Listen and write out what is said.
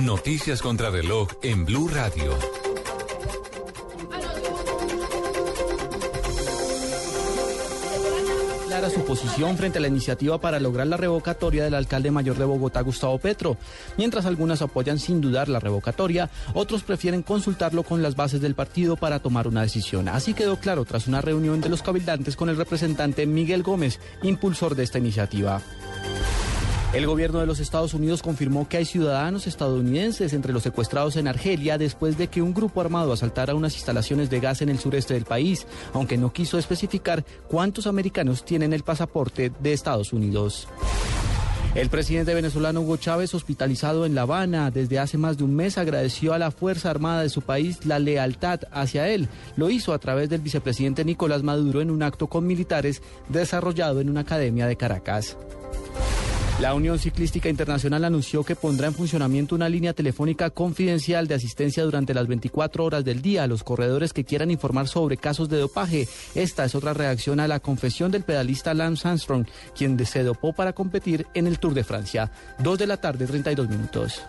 Noticias contra reloj en Blue Radio. clara su posición frente a la iniciativa para lograr la revocatoria del alcalde mayor de Bogotá, Gustavo Petro. Mientras algunas apoyan sin dudar la revocatoria, otros prefieren consultarlo con las bases del partido para tomar una decisión. Así quedó claro tras una reunión de los cabildantes con el representante Miguel Gómez, impulsor de esta iniciativa. El gobierno de los Estados Unidos confirmó que hay ciudadanos estadounidenses entre los secuestrados en Argelia después de que un grupo armado asaltara unas instalaciones de gas en el sureste del país, aunque no quiso especificar cuántos americanos tienen el pasaporte de Estados Unidos. El presidente venezolano Hugo Chávez, hospitalizado en La Habana desde hace más de un mes, agradeció a la Fuerza Armada de su país la lealtad hacia él. Lo hizo a través del vicepresidente Nicolás Maduro en un acto con militares desarrollado en una academia de Caracas. La Unión Ciclística Internacional anunció que pondrá en funcionamiento una línea telefónica confidencial de asistencia durante las 24 horas del día a los corredores que quieran informar sobre casos de dopaje. Esta es otra reacción a la confesión del pedalista Lance Armstrong, quien se dopó para competir en el Tour de Francia. Dos de la tarde, 32 minutos.